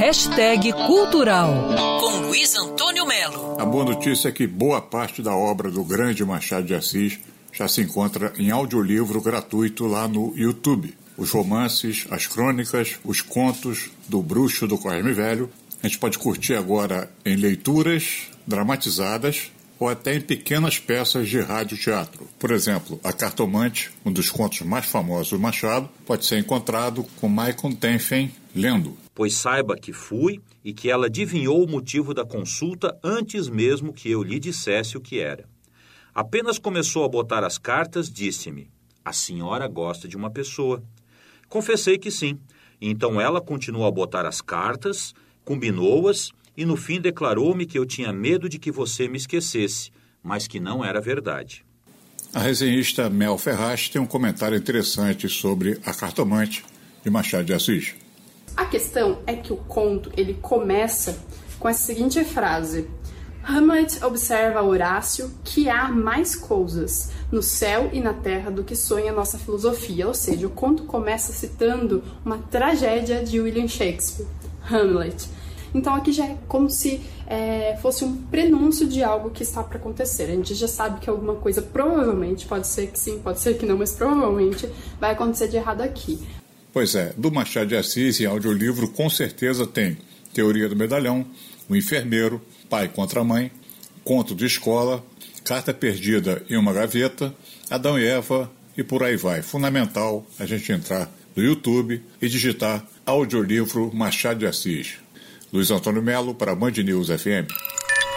Hashtag Cultural, com Luiz Antônio Melo. A boa notícia é que boa parte da obra do grande Machado de Assis já se encontra em audiolivro gratuito lá no YouTube. Os romances, as crônicas, os contos do Bruxo do Corme Velho. A gente pode curtir agora em leituras dramatizadas ou até em pequenas peças de rádio-teatro. Por exemplo, A Cartomante, um dos contos mais famosos do Machado, pode ser encontrado com Michael Tenfen lendo. Pois saiba que fui e que ela adivinhou o motivo da consulta antes mesmo que eu lhe dissesse o que era. Apenas começou a botar as cartas, disse-me: A senhora gosta de uma pessoa. Confessei que sim. Então ela continuou a botar as cartas, combinou-as e no fim declarou-me que eu tinha medo de que você me esquecesse, mas que não era verdade. A resenhista Mel Ferraz tem um comentário interessante sobre A Cartomante de Machado de Assis. A questão é que o conto ele começa com a seguinte frase: Hamlet observa Horácio que há mais coisas no céu e na terra do que sonha nossa filosofia. Ou seja, o conto começa citando uma tragédia de William Shakespeare, Hamlet. Então aqui já é como se é, fosse um prenúncio de algo que está para acontecer. A gente já sabe que alguma coisa provavelmente, pode ser que sim, pode ser que não, mas provavelmente vai acontecer de errado aqui. Pois é, do Machado de Assis em audiolivro com certeza tem Teoria do Medalhão, O Enfermeiro, Pai contra Mãe, Conto de Escola, Carta Perdida em uma Gaveta, Adão e Eva e por aí vai. Fundamental a gente entrar no YouTube e digitar audiolivro Machado de Assis. Luiz Antônio Melo para Band News FM.